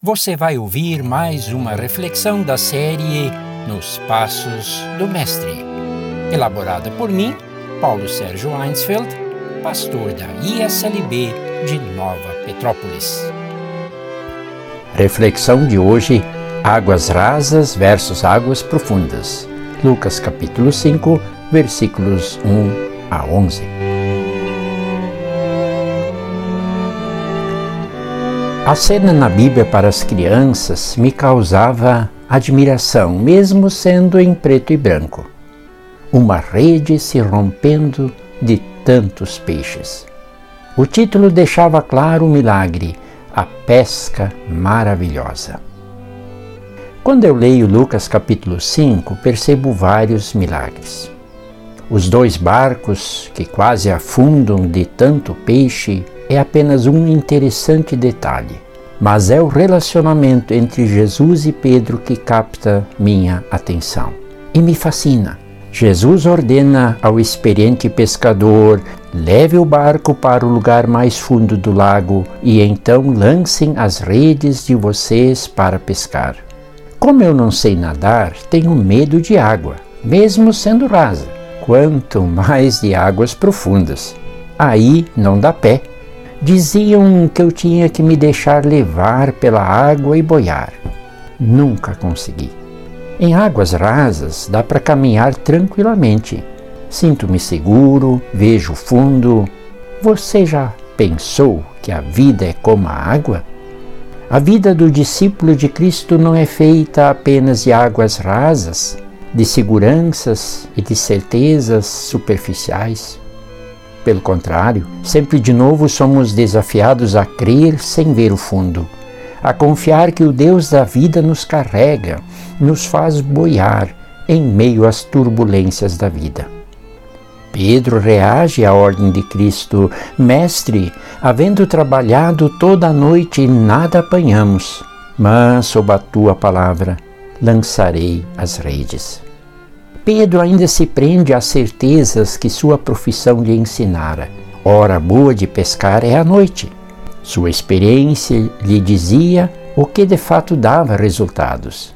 Você vai ouvir mais uma reflexão da série Nos Passos do Mestre, elaborada por mim, Paulo Sérgio Einsfeld, pastor da ISLB de Nova Petrópolis. Reflexão de hoje: Águas rasas versus águas profundas. Lucas capítulo 5, versículos 1 a 11. A cena na Bíblia para as crianças me causava admiração, mesmo sendo em preto e branco. Uma rede se rompendo de tantos peixes. O título deixava claro o milagre, a pesca maravilhosa. Quando eu leio Lucas capítulo 5, percebo vários milagres. Os dois barcos que quase afundam de tanto peixe é apenas um interessante detalhe, mas é o relacionamento entre Jesus e Pedro que capta minha atenção e me fascina. Jesus ordena ao experiente pescador: leve o barco para o lugar mais fundo do lago e então lancem as redes de vocês para pescar. Como eu não sei nadar, tenho medo de água, mesmo sendo rasa, quanto mais de águas profundas. Aí não dá pé. Diziam que eu tinha que me deixar levar pela água e boiar. Nunca consegui. Em águas rasas dá para caminhar tranquilamente. Sinto-me seguro, vejo fundo. Você já pensou que a vida é como a água? A vida do discípulo de Cristo não é feita apenas de águas rasas, de seguranças e de certezas superficiais. Pelo contrário, sempre de novo somos desafiados a crer sem ver o fundo, a confiar que o Deus da vida nos carrega, nos faz boiar em meio às turbulências da vida. Pedro reage à ordem de Cristo: Mestre, havendo trabalhado toda a noite, nada apanhamos, mas sob a tua palavra lançarei as redes. Pedro ainda se prende às certezas que sua profissão lhe ensinara. Hora boa de pescar é a noite. Sua experiência lhe dizia o que de fato dava resultados.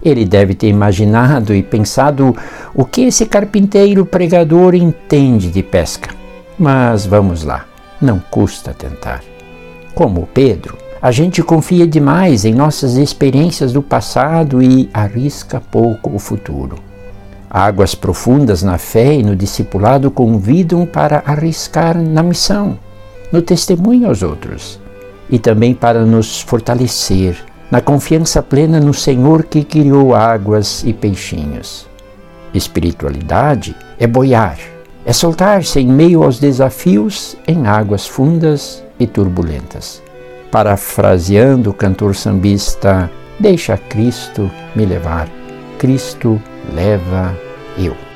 Ele deve ter imaginado e pensado o que esse carpinteiro pregador entende de pesca. Mas vamos lá, não custa tentar. Como Pedro, a gente confia demais em nossas experiências do passado e arrisca pouco o futuro. Águas profundas na fé e no discipulado convidam para arriscar na missão, no testemunho aos outros e também para nos fortalecer na confiança plena no Senhor que criou águas e peixinhos. Espiritualidade é boiar, é soltar-se em meio aos desafios em águas fundas e turbulentas. Parafraseando o cantor sambista, deixa Cristo me levar. Cristo leva eu.